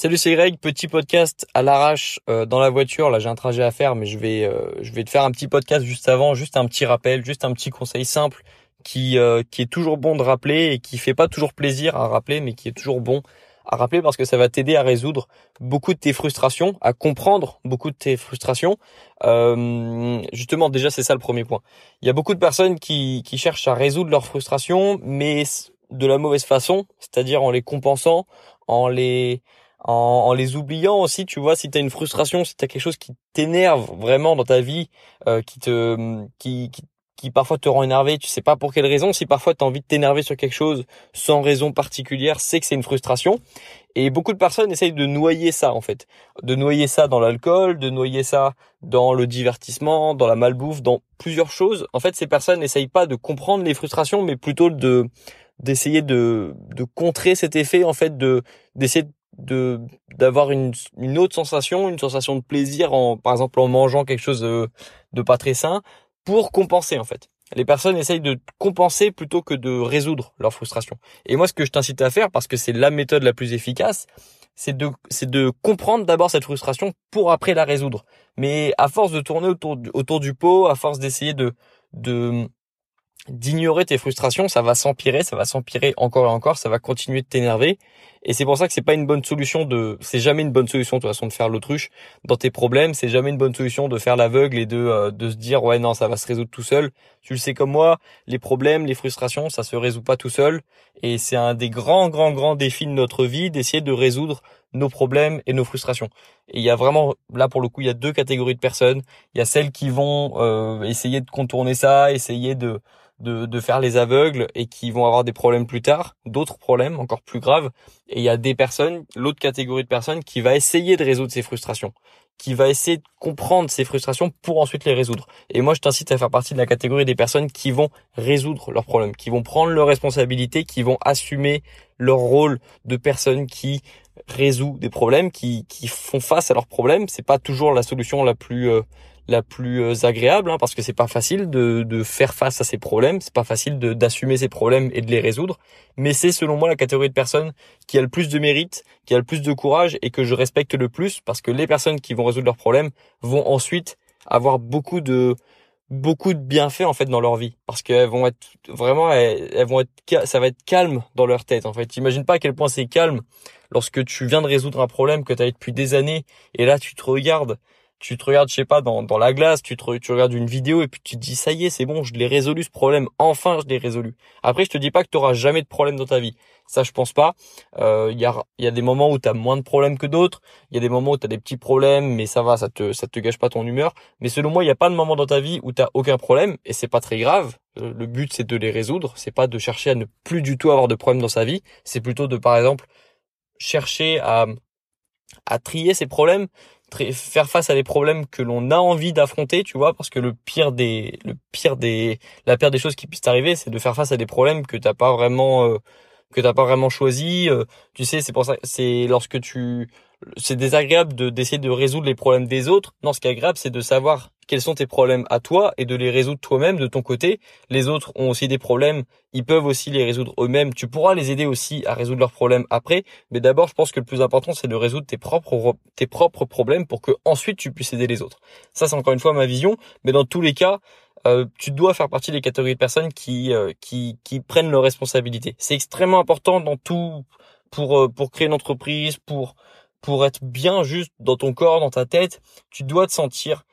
Salut c'est Greg, petit podcast à l'arrache euh, dans la voiture. Là j'ai un trajet à faire mais je vais euh, je vais te faire un petit podcast juste avant, juste un petit rappel, juste un petit conseil simple qui euh, qui est toujours bon de rappeler et qui fait pas toujours plaisir à rappeler mais qui est toujours bon à rappeler parce que ça va t'aider à résoudre beaucoup de tes frustrations, à comprendre beaucoup de tes frustrations. justement déjà c'est ça le premier point. Il y a beaucoup de personnes qui qui cherchent à résoudre leurs frustrations mais de la mauvaise façon, c'est-à-dire en les compensant, en les en, en, les oubliant aussi, tu vois, si tu as une frustration, si tu as quelque chose qui t'énerve vraiment dans ta vie, euh, qui te qui, qui, qui parfois te rend énervé, tu sais pas pour quelle raison, si parfois tu as envie de t'énerver sur quelque chose sans raison particulière, c'est que c'est une frustration. Et beaucoup de personnes essayent de noyer ça en fait, de noyer ça dans l'alcool, de noyer ça dans le divertissement, dans la malbouffe, dans plusieurs choses. En fait, ces personnes n'essayent pas de comprendre les frustrations, mais plutôt de d'essayer de, de contrer cet effet en fait de d'essayer de d'avoir une, une autre sensation, une sensation de plaisir en par exemple en mangeant quelque chose de, de pas très sain pour compenser en fait. Les personnes essayent de compenser plutôt que de résoudre leur frustration. Et moi ce que je t'incite à faire parce que c'est la méthode la plus efficace, c'est de c'est de comprendre d'abord cette frustration pour après la résoudre. Mais à force de tourner autour du, autour du pot, à force d'essayer de de d'ignorer tes frustrations, ça va s'empirer, ça va s'empirer encore et encore, ça va continuer de t'énerver. Et c'est pour ça que c'est pas une bonne solution de, c'est jamais une bonne solution de toute façon de faire l'autruche dans tes problèmes. C'est jamais une bonne solution de faire l'aveugle et de euh, de se dire ouais non ça va se résoudre tout seul. Tu le sais comme moi, les problèmes, les frustrations, ça se résout pas tout seul. Et c'est un des grands grands grands défis de notre vie d'essayer de résoudre nos problèmes et nos frustrations. Et il y a vraiment là pour le coup il y a deux catégories de personnes. Il y a celles qui vont euh, essayer de contourner ça, essayer de de, de faire les aveugles et qui vont avoir des problèmes plus tard, d'autres problèmes encore plus graves. Et il y a des personnes, l'autre catégorie de personnes qui va essayer de résoudre ces frustrations, qui va essayer de comprendre ces frustrations pour ensuite les résoudre. Et moi, je t'incite à faire partie de la catégorie des personnes qui vont résoudre leurs problèmes, qui vont prendre leurs responsabilités, qui vont assumer leur rôle de personnes qui résout des problèmes, qui, qui font face à leurs problèmes. C'est pas toujours la solution la plus euh, la plus euh, agréable, hein, parce que c'est pas facile de, de, faire face à ces problèmes, c'est pas facile d'assumer ces problèmes et de les résoudre, mais c'est selon moi la catégorie de personnes qui a le plus de mérite, qui a le plus de courage et que je respecte le plus, parce que les personnes qui vont résoudre leurs problèmes vont ensuite avoir beaucoup de beaucoup de bienfaits en fait dans leur vie. Parce qu'elles vont être vraiment elles, vont être ça va être calme dans leur tête en fait. Imagine pas à quel point c'est calme lorsque tu viens de résoudre un problème que tu as depuis des années et là tu te regardes tu te regardes, je sais pas, dans, dans la glace, tu te tu regardes une vidéo et puis tu te dis ça y est, c'est bon, je l'ai résolu ce problème, enfin je l'ai résolu. Après, je te dis pas que tu auras jamais de problème dans ta vie. Ça, je pense pas. Il euh, y, a, y a des moments où tu as moins de problèmes que d'autres. Il y a des moments où tu as des petits problèmes, mais ça va, ça te ça te gâche pas ton humeur. Mais selon moi, il y a pas de moment dans ta vie où tu aucun problème et c'est pas très grave. Le but c'est de les résoudre, c'est pas de chercher à ne plus du tout avoir de problèmes dans sa vie, c'est plutôt de par exemple chercher à à trier ses problèmes, faire face à des problèmes que l'on a envie d'affronter, tu vois, parce que le pire des, le pire des, la pire des choses qui puissent t'arriver, c'est de faire face à des problèmes que t'as pas vraiment, euh, que t'as pas vraiment choisi. Euh, tu sais, c'est pour ça, c'est lorsque tu, c'est désagréable de d'essayer de résoudre les problèmes des autres. Non, ce qui est agréable, c'est de savoir quels sont tes problèmes à toi et de les résoudre toi-même de ton côté. Les autres ont aussi des problèmes, ils peuvent aussi les résoudre eux-mêmes. Tu pourras les aider aussi à résoudre leurs problèmes après, mais d'abord, je pense que le plus important, c'est de résoudre tes propres tes propres problèmes pour que ensuite tu puisses aider les autres. Ça, c'est encore une fois ma vision, mais dans tous les cas, euh, tu dois faire partie des catégories de personnes qui euh, qui qui prennent leurs responsabilités. C'est extrêmement important dans tout pour euh, pour créer une entreprise, pour pour être bien juste dans ton corps, dans ta tête, tu dois te sentir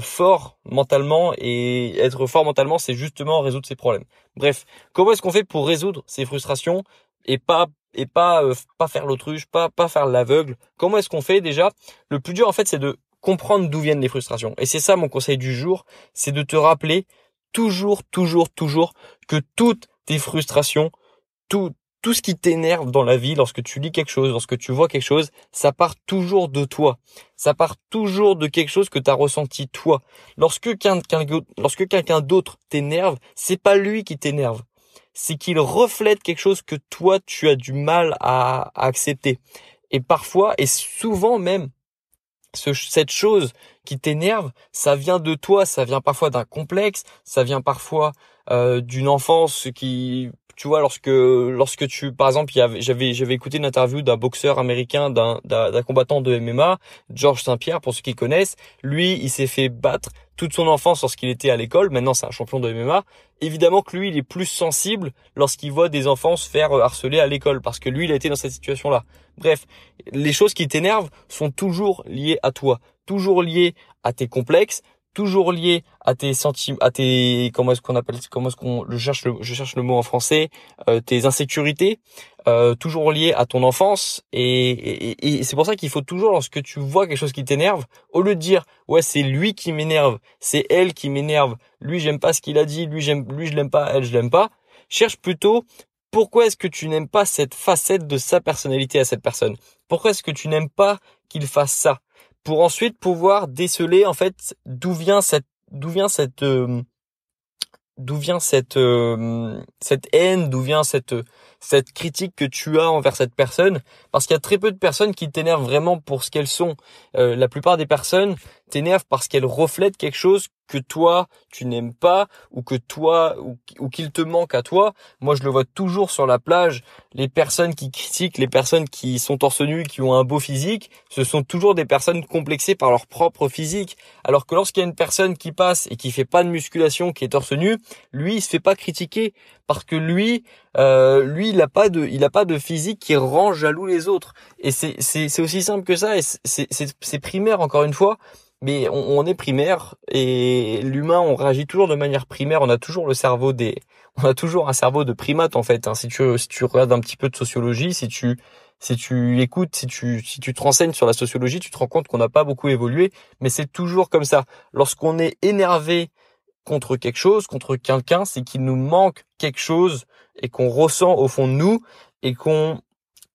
fort mentalement et être fort mentalement, c'est justement résoudre ces problèmes. Bref, comment est-ce qu'on fait pour résoudre ces frustrations et pas et pas euh, pas faire l'autruche, pas pas faire l'aveugle? Comment est-ce qu'on fait déjà? Le plus dur en fait, c'est de comprendre d'où viennent les frustrations. Et c'est ça mon conseil du jour, c'est de te rappeler toujours toujours toujours que toutes tes frustrations, tout tout ce qui t'énerve dans la vie, lorsque tu lis quelque chose, lorsque tu vois quelque chose, ça part toujours de toi. Ça part toujours de quelque chose que tu as ressenti toi. Lorsque quelqu'un lorsque d'autre t'énerve, c'est pas lui qui t'énerve. C'est qu'il reflète quelque chose que toi tu as du mal à, accepter. Et parfois et souvent même cette chose qui t'énerve, ça vient de toi, ça vient parfois d'un complexe, ça vient parfois euh, d'une enfance qui tu vois, lorsque lorsque tu, par exemple, j'avais j'avais écouté une interview d'un boxeur américain, d'un d'un combattant de MMA, Georges Saint-Pierre, pour ceux qui connaissent. Lui, il s'est fait battre toute son enfance lorsqu'il était à l'école. Maintenant, c'est un champion de MMA. Évidemment que lui, il est plus sensible lorsqu'il voit des enfants se faire harceler à l'école, parce que lui, il a été dans cette situation-là. Bref, les choses qui t'énervent sont toujours liées à toi, toujours liées à tes complexes, toujours lié à tes sentiments, à tes comment est-ce qu'on appelle, comment est-ce qu'on, je cherche le, je cherche le mot en français, euh, tes insécurités, euh, toujours lié à ton enfance et, et, et c'est pour ça qu'il faut toujours lorsque tu vois quelque chose qui t'énerve, au lieu de dire ouais c'est lui qui m'énerve, c'est elle qui m'énerve, lui j'aime pas ce qu'il a dit, lui j'aime, lui je l'aime pas, elle je l'aime pas, cherche plutôt pourquoi est-ce que tu n'aimes pas cette facette de sa personnalité à cette personne? Pourquoi est-ce que tu n'aimes pas qu'il fasse ça? Pour ensuite pouvoir déceler en fait d'où vient cette d'où vient cette euh, d'où vient cette euh, cette haine, d'où vient cette cette critique que tu as envers cette personne parce qu'il y a très peu de personnes qui t'énervent vraiment pour ce qu'elles sont. Euh, la plupart des personnes t'énervent parce qu'elles reflètent quelque chose que toi tu n'aimes pas ou que toi ou, qu'il te manque à toi. Moi je le vois toujours sur la plage, les personnes qui critiquent, les personnes qui sont torse nu, qui ont un beau physique, ce sont toujours des personnes complexées par leur propre physique. Alors que lorsqu'il y a une personne qui passe et qui fait pas de musculation, qui est torse nu, lui il se fait pas critiquer parce que lui euh, lui il a pas de il a pas de physique qui rend jaloux les autres et c'est c'est c'est aussi simple que ça et c'est c'est c'est primaire encore une fois mais on, est primaire et l'humain on réagit toujours de manière primaire on a toujours le cerveau des on a toujours un cerveau de primate en fait hein. si tu si tu regardes un petit peu de sociologie si tu si tu écoutes si tu si tu te renseignes sur la sociologie tu te rends compte qu'on n'a pas beaucoup évolué mais c'est toujours comme ça lorsqu'on est énervé contre quelque chose contre quelqu'un c'est qu'il nous manque quelque chose et qu'on ressent au fond de nous et qu'on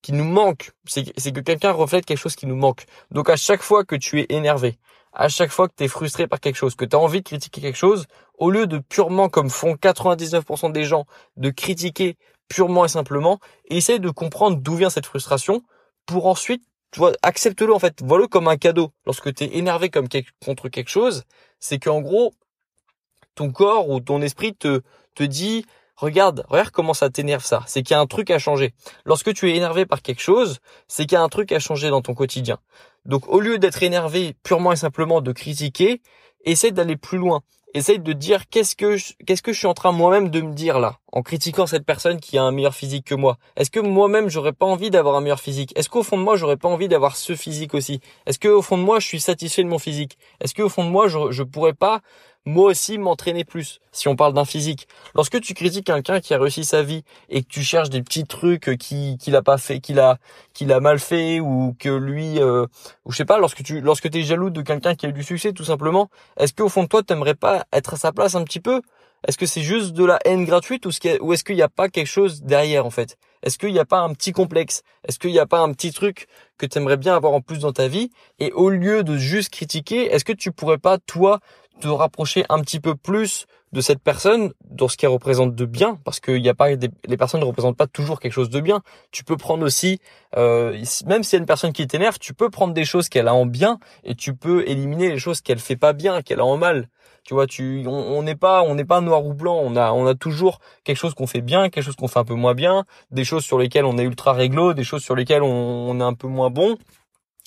qui nous manque, c'est que quelqu'un reflète quelque chose qui nous manque. Donc à chaque fois que tu es énervé, à chaque fois que tu es frustré par quelque chose, que tu as envie de critiquer quelque chose, au lieu de purement, comme font 99% des gens, de critiquer purement et simplement, essaye de comprendre d'où vient cette frustration pour ensuite, tu vois, accepte-le en fait, vois-le comme un cadeau. Lorsque tu es énervé contre quelque chose, c'est qu'en gros, ton corps ou ton esprit te, te dit, regarde, regarde comment ça t'énerve ça. C'est qu'il y a un truc à changer. Lorsque tu es énervé par quelque chose, c'est qu'il y a un truc à changer dans ton quotidien. Donc au lieu d'être énervé purement et simplement de critiquer, essaie d'aller plus loin. Essaye de dire qu'est-ce que qu'est-ce que je suis en train moi-même de me dire là en critiquant cette personne qui a un meilleur physique que moi. Est-ce que moi-même j'aurais pas envie d'avoir un meilleur physique? Est-ce qu'au fond de moi j'aurais pas envie d'avoir ce physique aussi? Est-ce que au fond de moi je suis satisfait de mon physique? Est-ce que au fond de moi je je pourrais pas moi aussi m'entraîner plus. Si on parle d'un physique. Lorsque tu critiques quelqu'un qui a réussi sa vie et que tu cherches des petits trucs qui qu'il a pas fait, qu'il a qu'il a mal fait ou que lui euh, ou je sais pas lorsque tu lorsque es jaloux de quelqu'un qui a eu du succès tout simplement, est-ce qu'au fond de toi t'aimerais pas être à sa place un petit peu? Est-ce que c'est juste de la haine gratuite ou est-ce qu'il n'y a pas quelque chose derrière en fait? Est-ce qu'il n'y a pas un petit complexe? Est-ce qu'il n'y a pas un petit truc que tu aimerais bien avoir en plus dans ta vie? Et au lieu de juste critiquer, est-ce que tu pourrais pas toi te rapprocher un petit peu plus de cette personne dans ce qu'elle représente de bien parce qu'il n'y a pas les personnes ne représentent pas toujours quelque chose de bien. Tu peux prendre aussi euh, même si y a une personne qui t'énerve tu peux prendre des choses qu'elle a en bien et tu peux éliminer les choses qu'elle fait pas bien qu'elle a en mal. Tu vois tu on n'est pas on n'est pas noir ou blanc. On a on a toujours quelque chose qu'on fait bien quelque chose qu'on fait un peu moins bien des choses sur lesquelles on est ultra réglo des choses sur lesquelles on est un peu moins bon.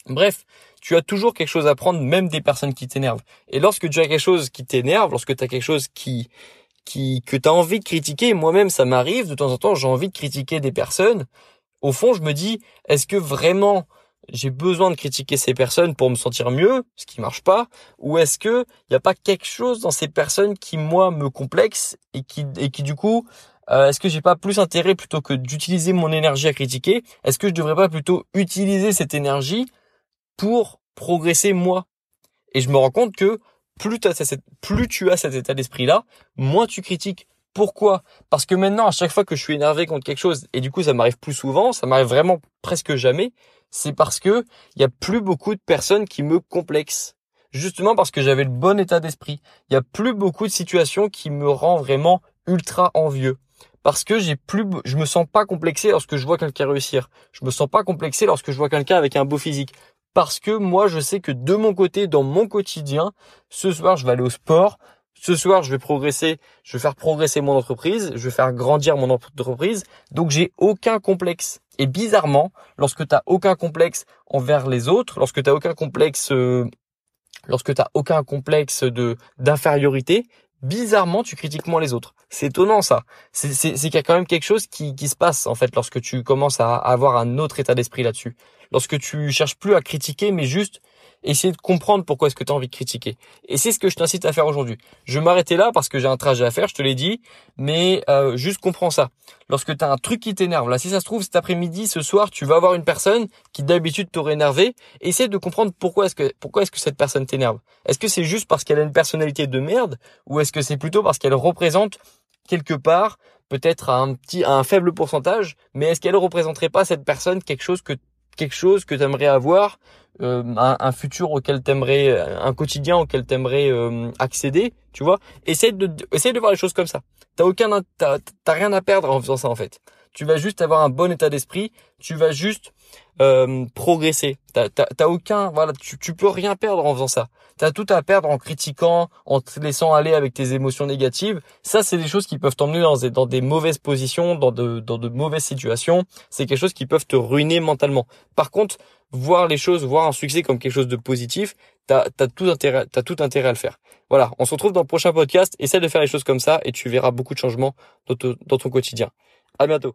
Bref tu as toujours quelque chose à prendre, même des personnes qui t'énervent. Et lorsque tu as quelque chose qui t'énerve, lorsque tu as quelque chose qui, qui, que tu as envie de critiquer, moi-même ça m'arrive, de temps en temps j'ai envie de critiquer des personnes, au fond je me dis, est-ce que vraiment j'ai besoin de critiquer ces personnes pour me sentir mieux, ce qui marche pas, ou est-ce que il y a pas quelque chose dans ces personnes qui moi me complexe et qui et qui du coup euh, est-ce que j'ai pas plus intérêt plutôt que d'utiliser mon énergie à critiquer? Est-ce que je devrais pas plutôt utiliser cette énergie pour progresser moi. Et je me rends compte que plus, plus tu as cet état d'esprit-là, moins tu critiques. Pourquoi? Parce que maintenant, à chaque fois que je suis énervé contre quelque chose, et du coup ça m'arrive plus souvent, ça m'arrive vraiment presque jamais, c'est parce que il y a plus beaucoup de personnes qui me complexent. Justement parce que j'avais le bon état d'esprit. Il y a plus beaucoup de situations qui me rend vraiment ultra envieux. Parce que j'ai plus, je me sens pas complexé lorsque je vois quelqu'un réussir. Je me sens pas complexé lorsque je vois quelqu'un avec un beau physique parce que moi je sais que de mon côté, dans mon quotidien, ce soir je vais aller au sport, ce soir, je vais progresser, je vais faire progresser mon entreprise, je vais faire grandir mon entreprise. Donc, j'ai aucun complexe. Et bizarrement, lorsque tu aucun complexe envers les autres, lorsque tu aucun complexe, euh, lorsque tu aucun complexe de d'infériorité, bizarrement, tu critiques moins les autres. C'est étonnant ça. C'est qu'il y a quand même quelque chose qui, qui se passe en fait lorsque tu commences à avoir un autre état d'esprit là-dessus. Lorsque tu cherches plus à critiquer, mais juste essayer de comprendre pourquoi est-ce que tu as envie de critiquer. Et c'est ce que je t'incite à faire aujourd'hui. Je vais m'arrêter là parce que j'ai un trajet à faire, je te l'ai dit, mais euh, juste comprends ça. Lorsque tu as un truc qui t'énerve, là si ça se trouve cet après-midi, ce soir, tu vas avoir une personne qui d'habitude t'aurait énervé, essaie de comprendre pourquoi est-ce que pourquoi est-ce que cette personne t'énerve. Est-ce que c'est juste parce qu'elle a une personnalité de merde ou est-ce que c'est plutôt parce qu'elle représente quelque part peut-être à un petit à un faible pourcentage, mais est-ce qu'elle représenterait pas cette personne quelque chose que quelque chose que tu aimerais avoir, euh, un, futur auquel t'aimerais, un quotidien auquel t'aimerais euh, accéder, tu vois. Essaye de, essaye de voir les choses comme ça. T'as aucun, t'as, rien à perdre en faisant ça en fait. Tu vas juste avoir un bon état d'esprit. Tu vas juste euh, progresser. T'as, aucun, voilà, tu, tu peux rien perdre en faisant ça. T'as tout à perdre en critiquant, en te laissant aller avec tes émotions négatives. Ça, c'est des choses qui peuvent t'emmener dans des, dans mauvaises positions, dans de, dans mauvaises situations. C'est quelque chose qui peuvent te ruiner mentalement. Par contre, voir les choses, voir un succès comme quelque chose de positif, t'as, t'as tout intérêt, t'as tout intérêt à le faire. Voilà. On se retrouve dans le prochain podcast. Essaie de faire les choses comme ça et tu verras beaucoup de changements dans ton quotidien. À bientôt.